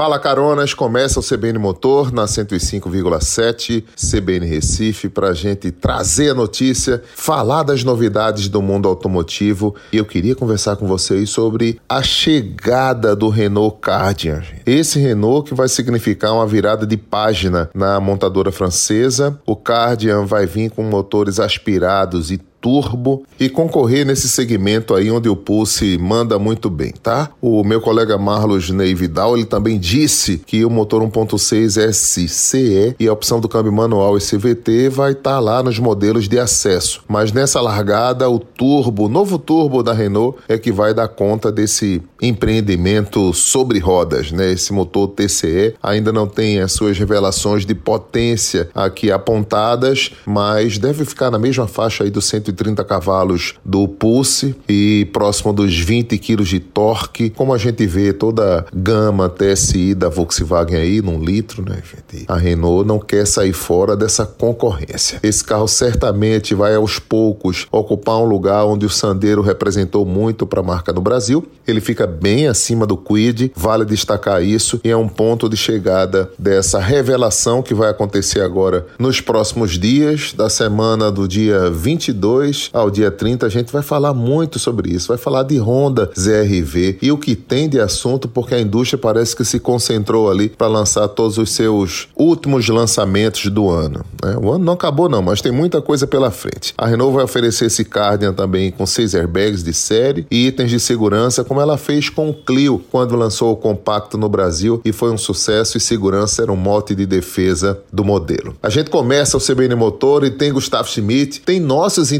Fala Caronas, começa o CBN Motor na 105,7 CBN Recife para gente trazer a notícia, falar das novidades do mundo automotivo e eu queria conversar com vocês sobre a chegada do Renault Cardian. Esse Renault que vai significar uma virada de página na montadora francesa. O Cardian vai vir com motores aspirados e turbo e concorrer nesse segmento aí onde o Pulse manda muito bem, tá? O meu colega Marlos Ney Vidal, ele também disse que o motor 1.6 SCE e a opção do câmbio manual CVT vai estar tá lá nos modelos de acesso, mas nessa largada o turbo, o novo turbo da Renault é que vai dar conta desse empreendimento sobre rodas, né? Esse motor TCE ainda não tem as suas revelações de potência aqui apontadas, mas deve ficar na mesma faixa aí do 100 130 cavalos do Pulse e próximo dos 20 quilos de torque, como a gente vê toda a gama TSI da Volkswagen aí, num litro, né, gente? A Renault não quer sair fora dessa concorrência. Esse carro certamente vai aos poucos ocupar um lugar onde o Sandero representou muito para a marca no Brasil. Ele fica bem acima do Quid, vale destacar isso, e é um ponto de chegada dessa revelação que vai acontecer agora nos próximos dias, da semana do dia 22 22 ao dia 30, a gente vai falar muito sobre isso. Vai falar de Honda ZRV e o que tem de assunto, porque a indústria parece que se concentrou ali para lançar todos os seus últimos lançamentos do ano. Né? O ano não acabou, não, mas tem muita coisa pela frente. A Renault vai oferecer esse Cardian também com seis airbags de série e itens de segurança, como ela fez com o Clio quando lançou o compacto no Brasil e foi um sucesso e segurança era um mote de defesa do modelo. A gente começa o CBN Motor e tem Gustavo Schmidt, tem nossos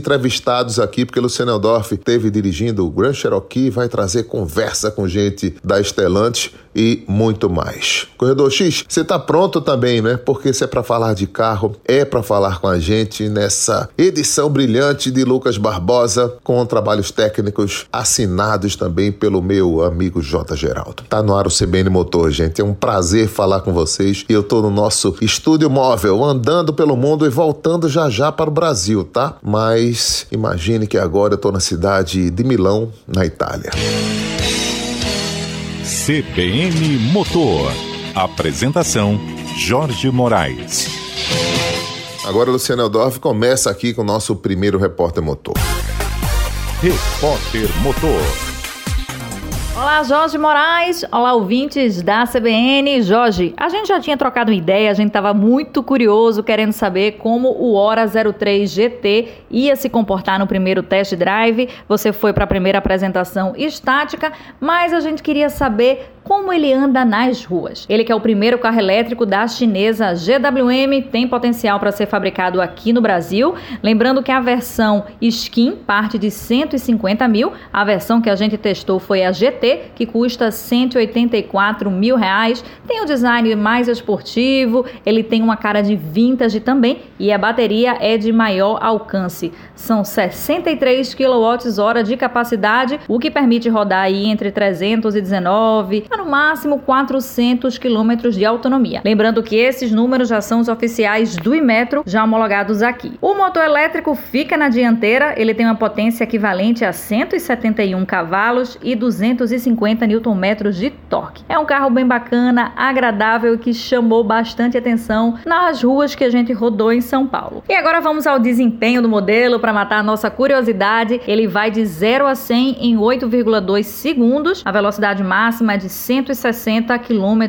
aqui, porque Luciano Eldorf teve dirigindo o Grand Cherokee, vai trazer conversa com gente da Estelante e muito mais. Corredor X, você está pronto também, né? Porque se é para falar de carro, é para falar com a gente nessa edição brilhante de Lucas Barbosa, com trabalhos técnicos assinados também pelo meu amigo J. Geraldo. Tá no ar o CBN Motor, gente. É um prazer falar com vocês e eu tô no nosso estúdio móvel, andando pelo mundo e voltando já já para o Brasil, tá? Mas imagine que agora eu estou na cidade de Milão, na Itália. CBN Motor. Apresentação: Jorge Moraes. Agora, Luciano Eldorf começa aqui com o nosso primeiro repórter motor. Repórter Motor. Olá, Jorge Moraes. Olá, ouvintes da CBN. Jorge, a gente já tinha trocado uma ideia, a gente estava muito curioso, querendo saber como o Hora 03 GT ia se comportar no primeiro test drive. Você foi para a primeira apresentação estática, mas a gente queria saber como ele anda nas ruas. Ele que é o primeiro carro elétrico da chinesa GWM, tem potencial para ser fabricado aqui no Brasil. Lembrando que a versão Skin parte de 150 mil, a versão que a gente testou foi a GT, que custa 184 mil reais. Tem um design mais esportivo, ele tem uma cara de vintage também e a bateria é de maior alcance. São 63 kWh de capacidade, o que permite rodar aí entre 319 a no máximo 400 quilômetros de autonomia. Lembrando que esses números já são os oficiais do Imetro, já homologados aqui. O motor elétrico fica na dianteira, ele tem uma potência equivalente a 171 cavalos e 250 Nm de torque. É um carro bem bacana, agradável e que chamou bastante atenção nas ruas que a gente rodou em São Paulo. E agora vamos ao desempenho do modelo para matar a nossa curiosidade. Ele vai de 0 a 100 em 8,2 segundos. A velocidade máxima é de 160 km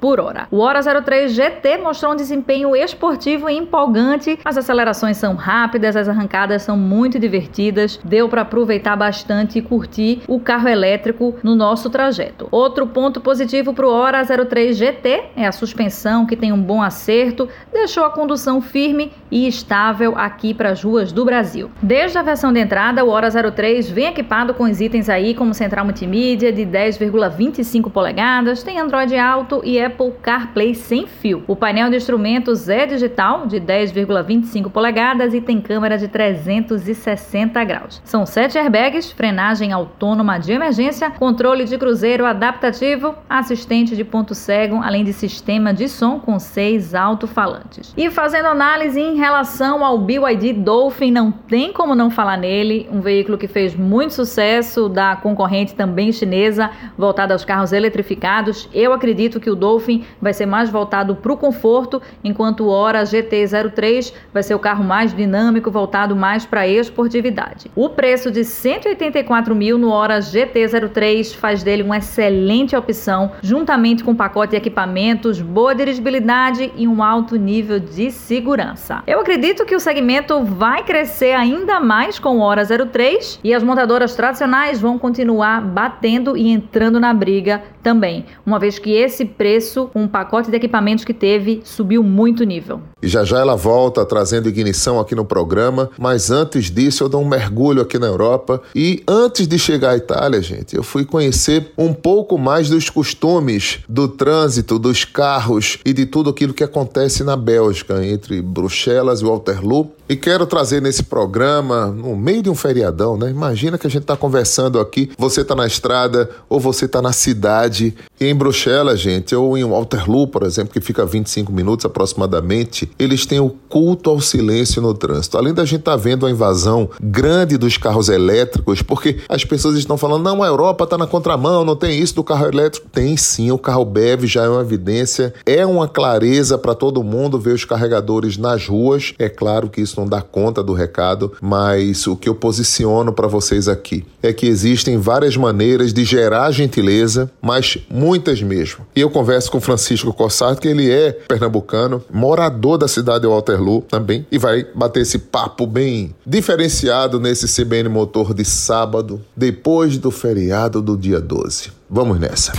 por hora. O Hora 03 GT mostrou um desempenho esportivo e empolgante. As acelerações são rápidas, as arrancadas são muito divertidas. Deu para aproveitar bastante e curtir o carro elétrico no nosso trajeto. Outro ponto positivo para o Hora 03 GT é a suspensão, que tem um bom acerto, deixou a condução firme e estável aqui para as ruas do Brasil. Desde a versão de entrada, o Hora 03 vem equipado com os itens aí como central multimídia de 10,25 polegadas, tem Android Auto e Apple CarPlay sem fio. O painel de instrumentos é digital, de 10,25 polegadas e tem câmera de 360 graus. São sete airbags, frenagem autônoma de emergência, controle de cruzeiro adaptativo, assistente de ponto cego, além de sistema de som com seis alto-falantes. E fazendo análise em relação ao BYD Dolphin, não tem como não falar nele, um veículo que fez muito sucesso da concorrente também chinesa, voltada aos carros eletrônicos eletrificados. Eu acredito que o Dolphin vai ser mais voltado para o conforto, enquanto o Hora GT03 vai ser o carro mais dinâmico, voltado mais para a esportividade. O preço de 184 mil no Hora GT03 faz dele uma excelente opção, juntamente com pacote de equipamentos, boa dirigibilidade e um alto nível de segurança. Eu acredito que o segmento vai crescer ainda mais com o Hora 03 e as montadoras tradicionais vão continuar batendo e entrando na briga também, uma vez que esse preço, um pacote de equipamentos que teve, subiu muito nível. E já já ela volta trazendo ignição aqui no programa, mas antes disso eu dou um mergulho aqui na Europa e antes de chegar à Itália, gente, eu fui conhecer um pouco mais dos costumes do trânsito, dos carros e de tudo aquilo que acontece na Bélgica, entre Bruxelas e Waterloo. E quero trazer nesse programa, no meio de um feriadão, né? Imagina que a gente está conversando aqui, você está na estrada ou você está na cidade. E em Bruxelas, gente, ou em Waterloo, por exemplo, que fica 25 minutos aproximadamente, eles têm o culto ao silêncio no trânsito. Além da gente estar tá vendo a invasão grande dos carros elétricos, porque as pessoas estão falando, não, a Europa está na contramão, não tem isso do carro elétrico. Tem sim, o carro BEV já é uma evidência, é uma clareza para todo mundo ver os carregadores nas ruas. É claro que isso não dá conta do recado, mas o que eu posiciono para vocês aqui é que existem várias maneiras de gerar gentileza, mas muitas mesmo. E eu converso com Francisco Cossato, que ele é pernambucano, morador da cidade de Waterloo também, e vai bater esse papo bem diferenciado nesse CBN Motor de sábado, depois do feriado do dia 12. Vamos nessa.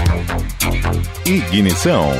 Ignição.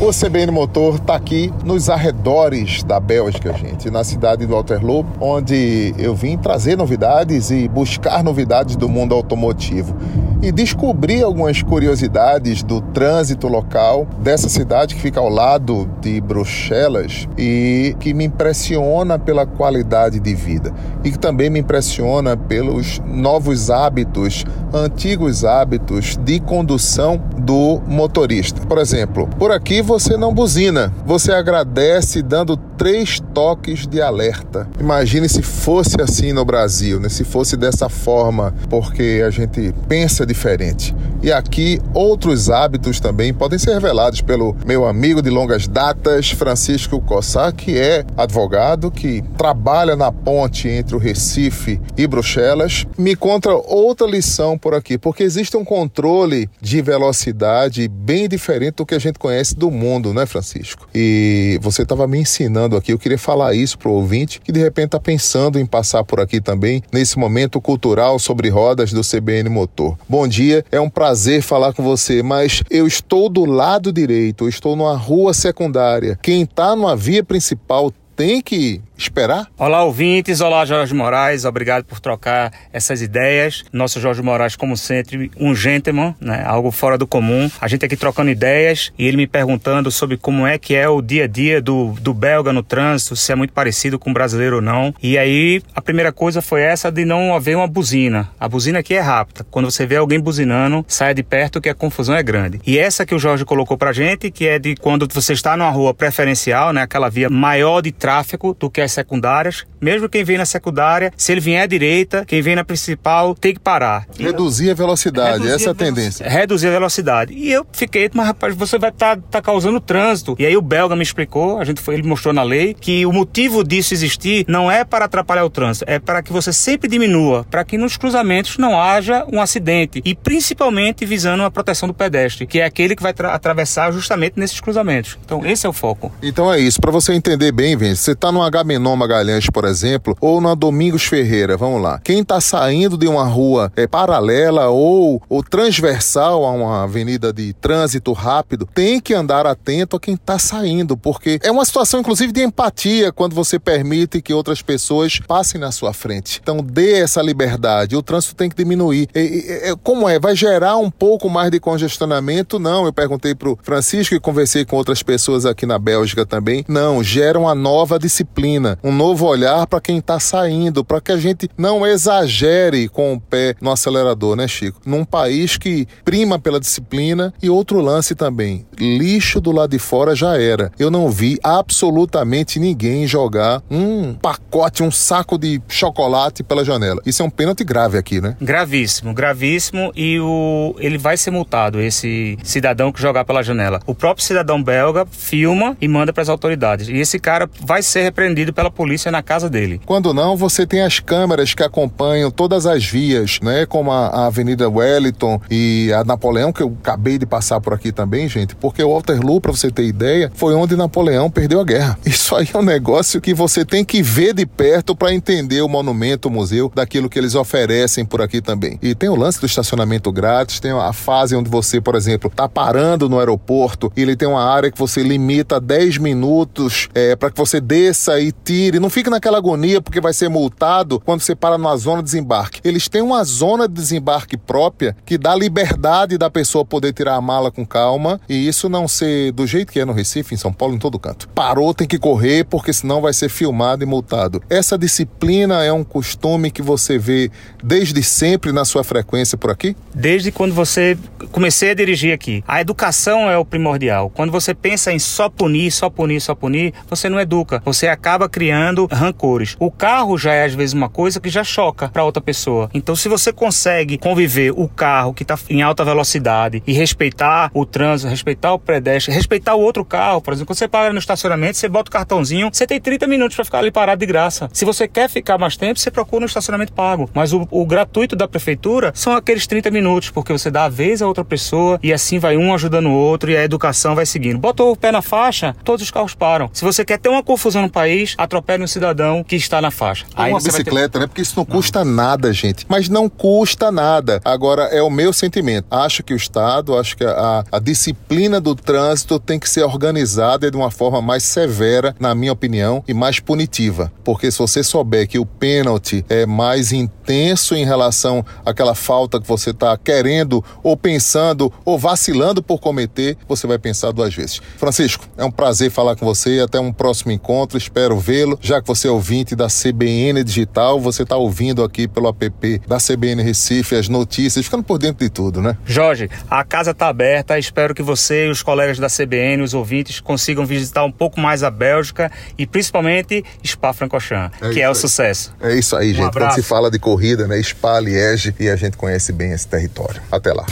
O CBN Motor está aqui nos arredores da Bélgica, gente, na cidade do Waterloo, onde eu vim trazer novidades e buscar novidades do mundo automotivo e descobri algumas curiosidades do trânsito local dessa cidade que fica ao lado de Bruxelas e que me impressiona pela qualidade de vida e que também me impressiona pelos novos hábitos, antigos hábitos de condução do motorista. Por exemplo, por aqui você não buzina, você agradece dando três toques de alerta. Imagine se fosse assim no Brasil, né? se fosse dessa forma, porque a gente pensa diferente. E aqui outros hábitos também podem ser revelados pelo meu amigo de longas datas, Francisco Cossá, que é advogado, que trabalha na ponte entre o Recife e Bruxelas. Me conta outra lição por aqui, porque existe um controle de velocidade bem diferente do que a gente conhece do mundo, né, Francisco? E você estava me ensinando aqui, eu queria falar isso para o ouvinte que de repente está pensando em passar por aqui também nesse momento cultural sobre rodas do CBN Motor. Bom dia, é um prazer falar com você, mas eu estou do lado direito, eu estou numa rua secundária. Quem está numa via principal tem que esperar? Olá, ouvintes. Olá, Jorge Moraes. Obrigado por trocar essas ideias. Nosso Jorge Moraes, como sempre, um gentleman, né? algo fora do comum. A gente aqui trocando ideias e ele me perguntando sobre como é que é o dia a dia do, do belga no trânsito, se é muito parecido com o brasileiro ou não. E aí, a primeira coisa foi essa de não haver uma buzina. A buzina aqui é rápida. Quando você vê alguém buzinando, saia de perto que a confusão é grande. E essa que o Jorge colocou pra gente, que é de quando você está numa rua preferencial, né? Aquela via maior de tráfego do que as secundárias. Mesmo quem vem na secundária, se ele vier à direita, quem vem na principal tem que parar. Reduzir a velocidade, Reduzir essa é a tendência. Reduzir a velocidade. E eu fiquei, mas rapaz, você vai estar tá, tá causando trânsito. E aí o belga me explicou, a gente foi, ele mostrou na lei, que o motivo disso existir não é para atrapalhar o trânsito, é para que você sempre diminua, para que nos cruzamentos não haja um acidente. E principalmente visando a proteção do pedestre, que é aquele que vai atravessar justamente nesses cruzamentos. Então esse é o foco. Então é isso. Para você entender bem, Vence, você está no Agamenon Magalhães, por exemplo, ou na Domingos Ferreira, vamos lá. Quem está saindo de uma rua é, paralela ou, ou transversal a uma avenida de trânsito rápido, tem que andar atento a quem está saindo, porque é uma situação, inclusive, de empatia quando você permite que outras pessoas passem na sua frente. Então, dê essa liberdade. O trânsito tem que diminuir. E, e, como é? Vai gerar um pouco mais de congestionamento? Não. Eu perguntei para o Francisco e conversei com outras pessoas aqui na Bélgica também. Não, gera uma nova nova disciplina, um novo olhar para quem está saindo, para que a gente não exagere com o pé no acelerador, né, Chico? Num país que prima pela disciplina e outro lance também, lixo do lado de fora já era. Eu não vi absolutamente ninguém jogar um pacote, um saco de chocolate pela janela. Isso é um pênalti grave aqui, né? Gravíssimo, gravíssimo e o ele vai ser multado esse cidadão que jogar pela janela. O próprio cidadão belga filma e manda para as autoridades. E esse cara vai ser repreendido pela polícia na casa dele. Quando não, você tem as câmeras que acompanham todas as vias, né? Como a, a Avenida Wellington e a Napoleão, que eu acabei de passar por aqui também, gente, porque o Waterloo, para você ter ideia, foi onde Napoleão perdeu a guerra. Isso aí é um negócio que você tem que ver de perto para entender o monumento, o museu, daquilo que eles oferecem por aqui também. E tem o lance do estacionamento grátis, tem a fase onde você, por exemplo, tá parando no aeroporto e ele tem uma área que você limita 10 minutos é, para que você desça e tire. Não fique naquela agonia porque vai ser multado quando você para numa zona de desembarque. Eles têm uma zona de desembarque própria que dá liberdade da pessoa poder tirar a mala com calma e isso não ser do jeito que é no Recife, em São Paulo, em todo canto. Parou, tem que correr porque senão vai ser filmado e multado. Essa disciplina é um costume que você vê desde sempre na sua frequência por aqui? Desde quando você comecei a dirigir aqui. A educação é o primordial. Quando você pensa em só punir, só punir, só punir, você não educa. Você acaba criando rancores. O carro já é às vezes uma coisa que já choca para outra pessoa. Então, se você consegue conviver o carro que está em alta velocidade e respeitar o trânsito, respeitar o pedestre, respeitar o outro carro, por exemplo, quando você para no estacionamento, você bota o cartãozinho, você tem 30 minutos para ficar ali parado de graça. Se você quer ficar mais tempo, você procura um estacionamento pago. Mas o, o gratuito da prefeitura são aqueles 30 minutos, porque você dá a vez a outra pessoa e assim vai um ajudando o outro e a educação vai seguindo. Botou o pé na faixa, todos os carros param. Se você quer ter uma confusão no país, atropele um cidadão que está na faixa. Aí uma bicicleta, ter... né? Porque isso não custa não. nada, gente. Mas não custa nada. Agora, é o meu sentimento. Acho que o Estado, acho que a, a disciplina do trânsito tem que ser organizada de uma forma mais severa, na minha opinião, e mais punitiva. Porque se você souber que o pênalti é mais intenso em relação àquela falta que você está querendo ou pensando ou vacilando por cometer, você vai pensar duas vezes. Francisco, é um prazer falar com você. Até um próximo encontro. Espero vê-lo. Já que você é ouvinte da CBN Digital, você está ouvindo aqui pelo app da CBN Recife as notícias, ficando por dentro de tudo, né? Jorge, a casa está aberta. Espero que você e os colegas da CBN, os ouvintes, consigam visitar um pouco mais a Bélgica e principalmente Spa-Francorchamps, é que é o aí. sucesso. É isso aí, um gente. Abraço. Quando se fala de corrida, né? Spa, Liege, e a gente conhece bem esse território. Até lá.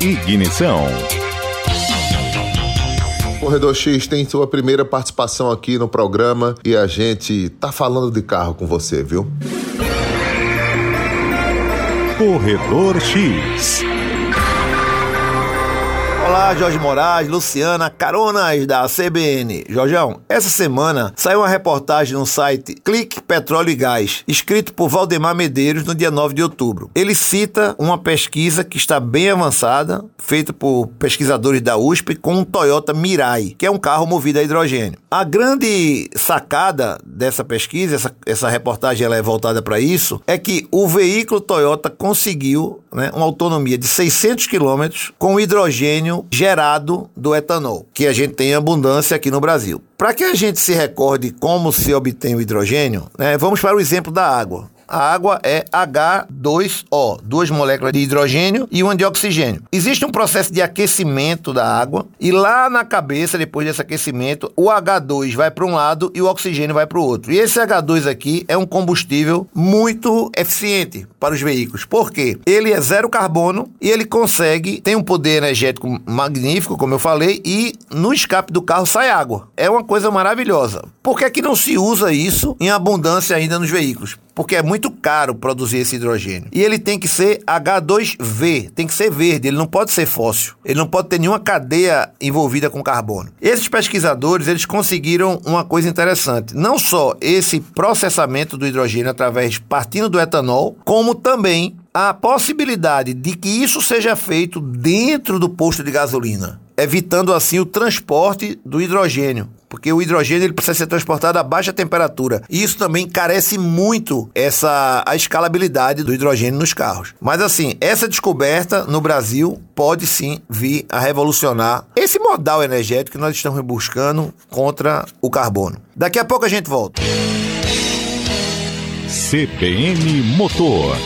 Ignição. Corredor X tem sua primeira participação aqui no programa e a gente tá falando de carro com você, viu? Corredor X. Olá, Jorge Moraes, Luciana, caronas da CBN. Jorgeão, essa semana saiu uma reportagem no site Clique Petróleo e Gás, escrito por Valdemar Medeiros no dia 9 de outubro. Ele cita uma pesquisa que está bem avançada, feita por pesquisadores da USP com um Toyota Mirai, que é um carro movido a hidrogênio. A grande sacada dessa pesquisa, essa, essa reportagem ela é voltada para isso, é que o veículo Toyota conseguiu né, uma autonomia de 600 quilômetros com hidrogênio gerado do etanol, que a gente tem abundância aqui no Brasil. Para que a gente se recorde como se obtém o hidrogênio, né, vamos para o exemplo da água a água é H2O, duas moléculas de hidrogênio e uma de oxigênio. Existe um processo de aquecimento da água e lá na cabeça, depois desse aquecimento, o H2 vai para um lado e o oxigênio vai para o outro. E esse H2 aqui é um combustível muito eficiente para os veículos. Por quê? Ele é zero carbono e ele consegue, tem um poder energético magnífico, como eu falei, e no escape do carro sai água. É uma coisa maravilhosa. Por que, é que não se usa isso em abundância ainda nos veículos? Porque é muito caro produzir esse hidrogênio. E ele tem que ser H2V, tem que ser verde, ele não pode ser fóssil. Ele não pode ter nenhuma cadeia envolvida com carbono. Esses pesquisadores, eles conseguiram uma coisa interessante. Não só esse processamento do hidrogênio através partindo do etanol, como também a possibilidade de que isso seja feito dentro do posto de gasolina, evitando assim o transporte do hidrogênio porque o hidrogênio ele precisa ser transportado a baixa temperatura. E isso também carece muito essa a escalabilidade do hidrogênio nos carros. Mas assim, essa descoberta no Brasil pode sim vir a revolucionar esse modal energético que nós estamos buscando contra o carbono. Daqui a pouco a gente volta. CBN Motor.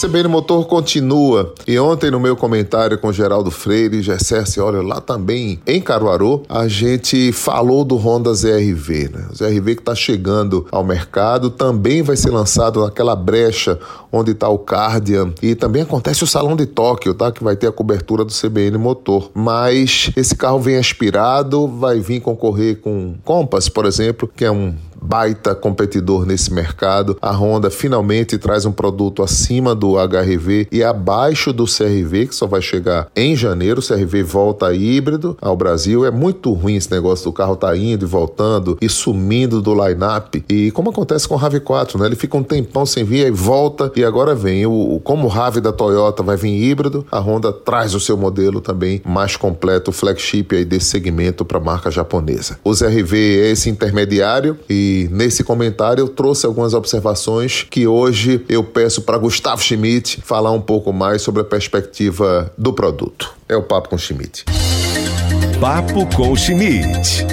CBN Motor continua. E ontem, no meu comentário com Geraldo Freire Gercerce, olha, lá também em Caruaru, a gente falou do Honda ZRV, né? O ZRV que está chegando ao mercado também vai ser lançado naquela brecha onde está o Cardian. E também acontece o Salão de Tóquio, tá? Que vai ter a cobertura do CBN Motor. Mas esse carro vem aspirado, vai vir concorrer com Compass, por exemplo, que é um baita competidor nesse mercado. A Honda finalmente traz um produto acima do HRV e abaixo do CRV, que só vai chegar em janeiro. O CRV volta híbrido ao Brasil. É muito ruim esse negócio do carro tá indo e voltando e sumindo do line-up. E como acontece com o RAV4, né? Ele fica um tempão sem vir e volta e agora vem. O, como o RAV da Toyota vai vir híbrido, a Honda traz o seu modelo também mais completo, flagship aí desse segmento para a marca japonesa. O ZRV é esse intermediário e nesse comentário eu trouxe algumas observações que hoje eu peço para Gustavo Schmidt falar um pouco mais sobre a perspectiva do produto. É o Papo com Schmidt. Papo com Schmidt.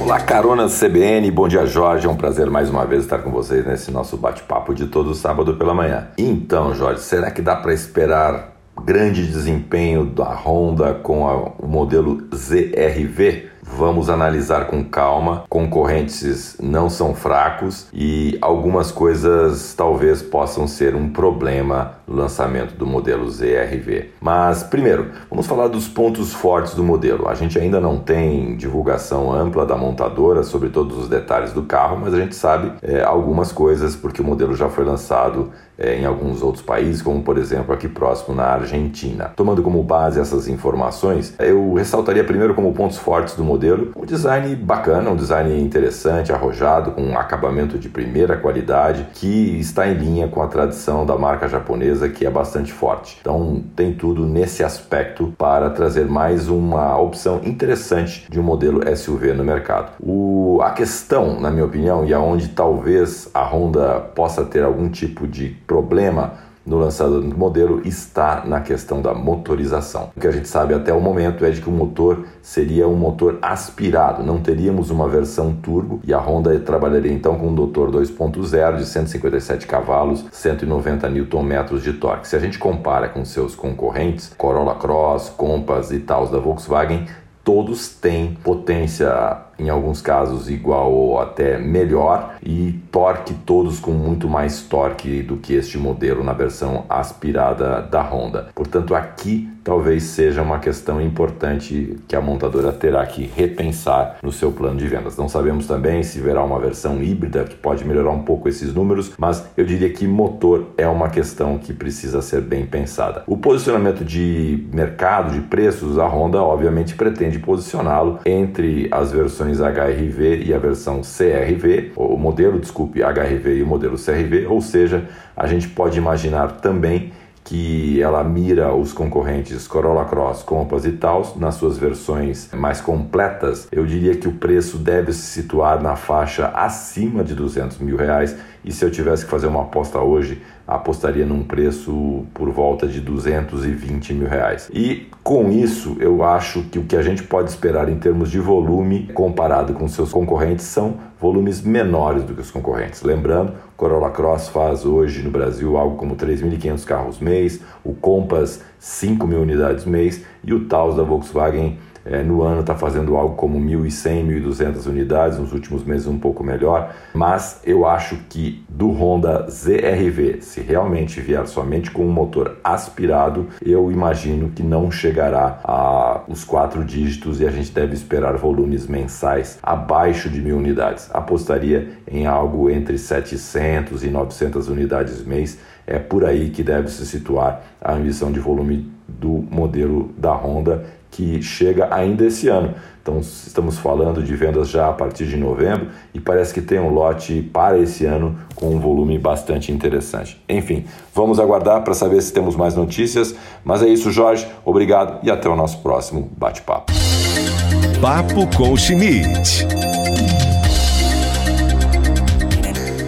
Olá, carona CBN, bom dia Jorge, é um prazer mais uma vez estar com vocês nesse nosso bate-papo de todo sábado pela manhã. Então, Jorge, será que dá para esperar grande desempenho da Honda com a, o modelo ZRV? Vamos analisar com calma. Concorrentes não são fracos e algumas coisas talvez possam ser um problema lançamento do modelo ZRV. Mas primeiro, vamos falar dos pontos fortes do modelo. A gente ainda não tem divulgação ampla da montadora sobre todos os detalhes do carro, mas a gente sabe é, algumas coisas porque o modelo já foi lançado é, em alguns outros países, como por exemplo aqui próximo na Argentina. Tomando como base essas informações, eu ressaltaria primeiro como pontos fortes do modelo um design bacana, um design interessante, arrojado, com um acabamento de primeira qualidade que está em linha com a tradição da marca japonesa que é bastante forte. Então tem tudo nesse aspecto para trazer mais uma opção interessante de um modelo SUV no mercado. O, a questão, na minha opinião, e aonde talvez a Honda possa ter algum tipo de problema no lançador do modelo está na questão da motorização. O que a gente sabe até o momento é de que o motor seria um motor aspirado, não teríamos uma versão turbo e a Honda trabalharia então com um motor 2.0 de 157 cavalos, 190 Nm de torque. Se a gente compara com seus concorrentes, Corolla Cross, Compass e tal da Volkswagen, todos têm potência em alguns casos igual ou até melhor, e torque todos com muito mais torque do que este modelo na versão aspirada da Honda. Portanto, aqui talvez seja uma questão importante que a montadora terá que repensar no seu plano de vendas. Não sabemos também se verá uma versão híbrida que pode melhorar um pouco esses números, mas eu diria que motor é uma questão que precisa ser bem pensada. O posicionamento de mercado, de preços, a Honda obviamente pretende posicioná-lo entre as versões versões HRV e a versão CRV, o modelo, desculpe, HRV e o modelo CRV, ou seja, a gente pode imaginar também que ela mira os concorrentes Corolla Cross, Compass e Taos nas suas versões mais completas, eu diria que o preço deve se situar na faixa acima de 200 mil reais e se eu tivesse que fazer uma aposta hoje, apostaria num preço por volta de 220 mil reais. E com isso, eu acho que o que a gente pode esperar em termos de volume comparado com seus concorrentes são volumes menores do que os concorrentes. Lembrando, Corolla Cross faz hoje no Brasil algo como 3.500 carros mês, o Compass 5 mil unidades mês e o Taos da Volkswagen é, no ano está fazendo algo como 1.100, 1.200 unidades, nos últimos meses um pouco melhor, mas eu acho que do Honda ZRV, se realmente vier somente com um motor aspirado, eu imagino que não chegará a os quatro dígitos e a gente deve esperar volumes mensais abaixo de mil unidades. Apostaria em algo entre 700 e 900 unidades mês, é por aí que deve se situar a ambição de volume do modelo da Honda que chega ainda esse ano. Então, estamos falando de vendas já a partir de novembro e parece que tem um lote para esse ano com um volume bastante interessante. Enfim, vamos aguardar para saber se temos mais notícias. Mas é isso, Jorge. Obrigado e até o nosso próximo bate-papo. Papo com Schmidt.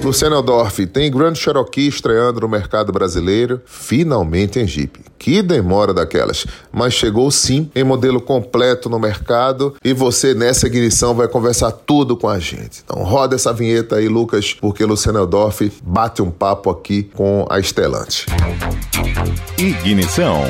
Luciano Eldorf, tem Grand Cherokee estreando no mercado brasileiro, finalmente em Jeep. Que demora daquelas, mas chegou sim em modelo completo no mercado e você nessa ignição vai conversar tudo com a gente. Então roda essa vinheta aí, Lucas, porque Luciano Eldorf bate um papo aqui com a Estelante. Ignição.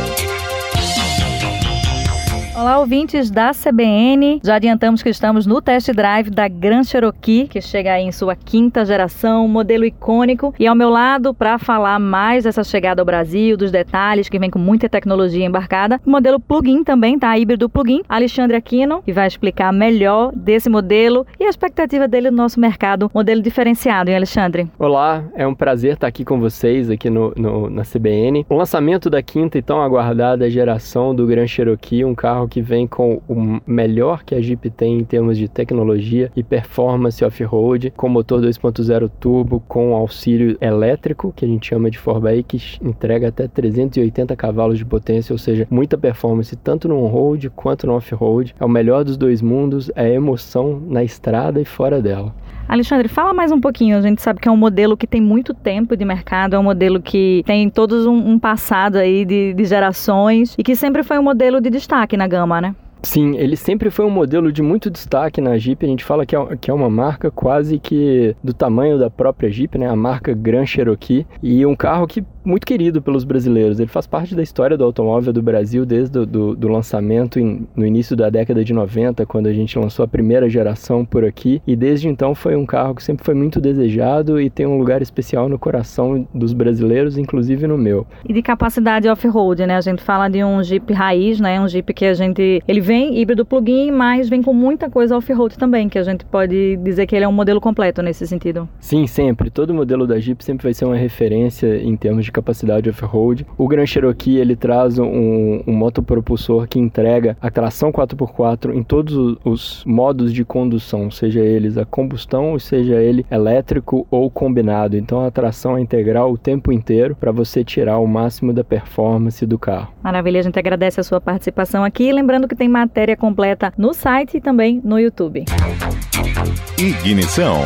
Olá, ouvintes da CBN. Já adiantamos que estamos no test drive da Grand Cherokee, que chega aí em sua quinta geração, modelo icônico. E ao meu lado, para falar mais dessa chegada ao Brasil, dos detalhes, que vem com muita tecnologia embarcada, o modelo plug-in também, tá? Híbrido plug-in. Alexandre Aquino, que vai explicar melhor desse modelo e a expectativa dele no nosso mercado, modelo diferenciado, hein, Alexandre? Olá, é um prazer estar aqui com vocês aqui no, no na CBN. O lançamento da quinta e tão aguardada geração do Grand Cherokee, um carro que vem com o melhor que a Jeep tem em termos de tecnologia e performance off-road, com motor 2.0 turbo, com auxílio elétrico, que a gente chama de 4 que entrega até 380 cavalos de potência, ou seja, muita performance tanto no on-road quanto no off-road. É o melhor dos dois mundos, é emoção na estrada e fora dela. Alexandre, fala mais um pouquinho. A gente sabe que é um modelo que tem muito tempo de mercado, é um modelo que tem todos um, um passado aí de, de gerações e que sempre foi um modelo de destaque na gama, né? Sim, ele sempre foi um modelo de muito destaque na Jeep. A gente fala que é, que é uma marca quase que do tamanho da própria Jeep, né? A marca Grand Cherokee. E um carro que muito querido pelos brasileiros. Ele faz parte da história do automóvel do Brasil desde do, do, do lançamento em, no início da década de 90, quando a gente lançou a primeira geração por aqui. E desde então foi um carro que sempre foi muito desejado e tem um lugar especial no coração dos brasileiros, inclusive no meu. E de capacidade off-road, né? A gente fala de um Jeep raiz, né? Um Jeep que a gente... Ele vem híbrido plug-in, mas vem com muita coisa off-road também, que a gente pode dizer que ele é um modelo completo nesse sentido. Sim, sempre. Todo modelo da Jeep sempre vai ser uma referência em termos de de capacidade off-road. O Grand Cherokee ele traz um, um motopropulsor que entrega a tração 4x4 em todos os modos de condução, seja eles a combustão, seja ele elétrico ou combinado. Então a tração é integral o tempo inteiro para você tirar o máximo da performance do carro. Maravilha, a gente agradece a sua participação aqui. Lembrando que tem matéria completa no site e também no YouTube. Ignição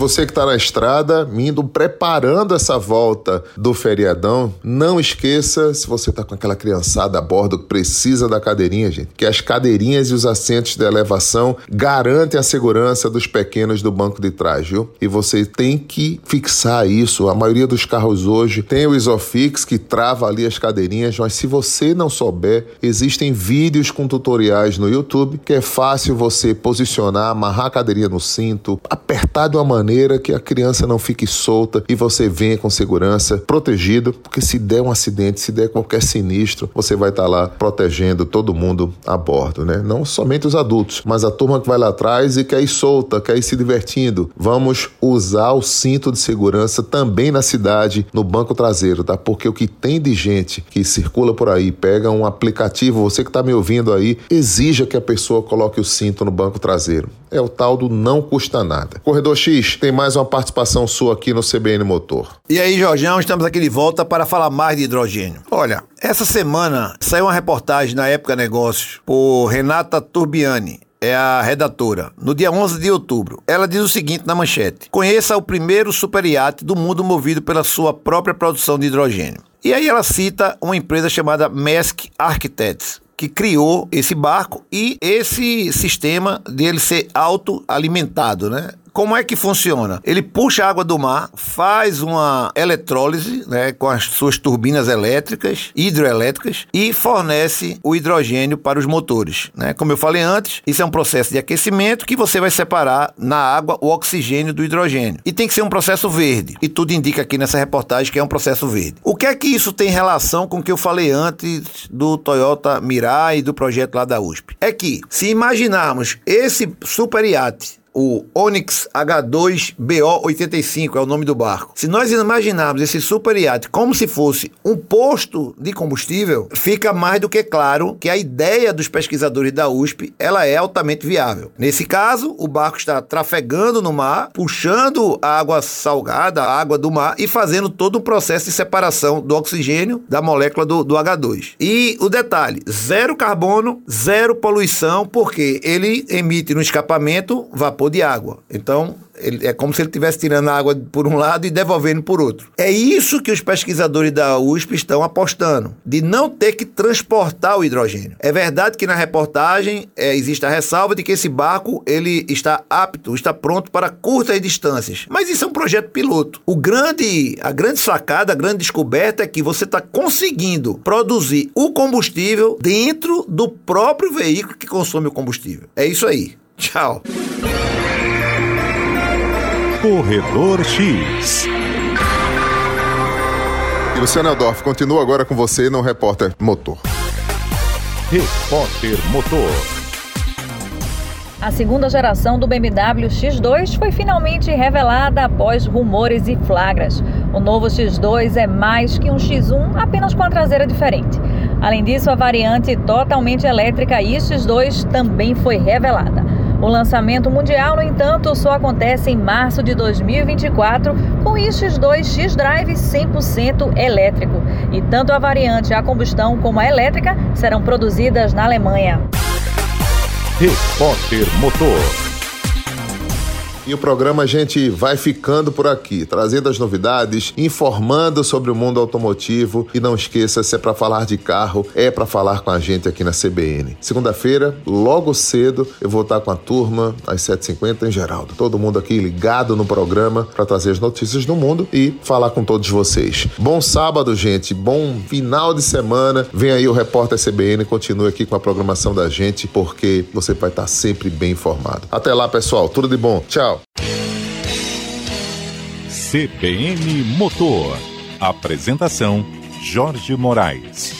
você que está na estrada, indo preparando essa volta do feriadão, não esqueça, se você está com aquela criançada a bordo que precisa da cadeirinha, gente, que as cadeirinhas e os assentos de elevação garantem a segurança dos pequenos do banco de trás, viu? E você tem que fixar isso. A maioria dos carros hoje tem o Isofix que trava ali as cadeirinhas, mas se você não souber, existem vídeos com tutoriais no YouTube que é fácil você posicionar, amarrar a cadeirinha no cinto, apertar de uma maneira maneira que a criança não fique solta e você venha com segurança, protegido, porque se der um acidente, se der qualquer sinistro, você vai estar tá lá protegendo todo mundo a bordo, né? Não somente os adultos, mas a turma que vai lá atrás e quer ir solta, quer ir se divertindo. Vamos usar o cinto de segurança também na cidade, no banco traseiro, tá? Porque o que tem de gente que circula por aí, pega um aplicativo, você que está me ouvindo aí, exija que a pessoa coloque o cinto no banco traseiro. É o tal do não custa nada. Corredor X, tem mais uma participação sua aqui no CBN Motor. E aí, Jorgeão, estamos aqui de volta para falar mais de hidrogênio. Olha, essa semana saiu uma reportagem na Época Negócios por Renata Turbiani, é a redatora, no dia 11 de outubro. Ela diz o seguinte na manchete: Conheça o primeiro superiate do mundo movido pela sua própria produção de hidrogênio. E aí ela cita uma empresa chamada Maersk Architects, que criou esse barco e esse sistema dele ser autoalimentado, né? Como é que funciona? Ele puxa a água do mar, faz uma eletrólise né, com as suas turbinas elétricas, hidroelétricas, e fornece o hidrogênio para os motores. Né? Como eu falei antes, isso é um processo de aquecimento que você vai separar na água o oxigênio do hidrogênio. E tem que ser um processo verde. E tudo indica aqui nessa reportagem que é um processo verde. O que é que isso tem relação com o que eu falei antes do Toyota Mirai e do projeto lá da USP? É que, se imaginarmos esse super iate o Onyx H2BO85 é o nome do barco. Se nós imaginarmos esse super iate como se fosse um posto de combustível, fica mais do que claro que a ideia dos pesquisadores da USP ela é altamente viável. Nesse caso, o barco está trafegando no mar, puxando a água salgada, a água do mar e fazendo todo o processo de separação do oxigênio da molécula do, do H2. E o detalhe: zero carbono, zero poluição, porque ele emite no escapamento vapor de água. Então, ele, é como se ele estivesse tirando a água por um lado e devolvendo por outro. É isso que os pesquisadores da USP estão apostando, de não ter que transportar o hidrogênio. É verdade que na reportagem é, existe a ressalva de que esse barco ele está apto, está pronto para curtas distâncias. Mas isso é um projeto piloto. O grande, a grande sacada, a grande descoberta é que você está conseguindo produzir o combustível dentro do próprio veículo que consome o combustível. É isso aí. Tchau. Corredor X. E Luciano Eldorf, continua agora com você no Repórter Motor. Repórter Motor. A segunda geração do BMW X2 foi finalmente revelada após rumores e flagras. O novo X2 é mais que um X1, apenas com a traseira diferente. Além disso, a variante totalmente elétrica X2 também foi revelada. O lançamento mundial, no entanto, só acontece em março de 2024 com o X2 X-Drive 100% elétrico. E tanto a variante a combustão como a elétrica serão produzidas na Alemanha. Repórter Motor. E o programa a gente vai ficando por aqui, trazendo as novidades, informando sobre o mundo automotivo e não esqueça, se é para falar de carro, é para falar com a gente aqui na CBN. Segunda-feira, logo cedo, eu vou estar com a turma às 7h50 em Geraldo. Todo mundo aqui ligado no programa para trazer as notícias do mundo e falar com todos vocês. Bom sábado, gente. Bom final de semana. Vem aí o repórter CBN, continue aqui com a programação da gente porque você vai estar sempre bem informado. Até lá, pessoal. Tudo de bom. Tchau. CBN Motor. Apresentação: Jorge Moraes.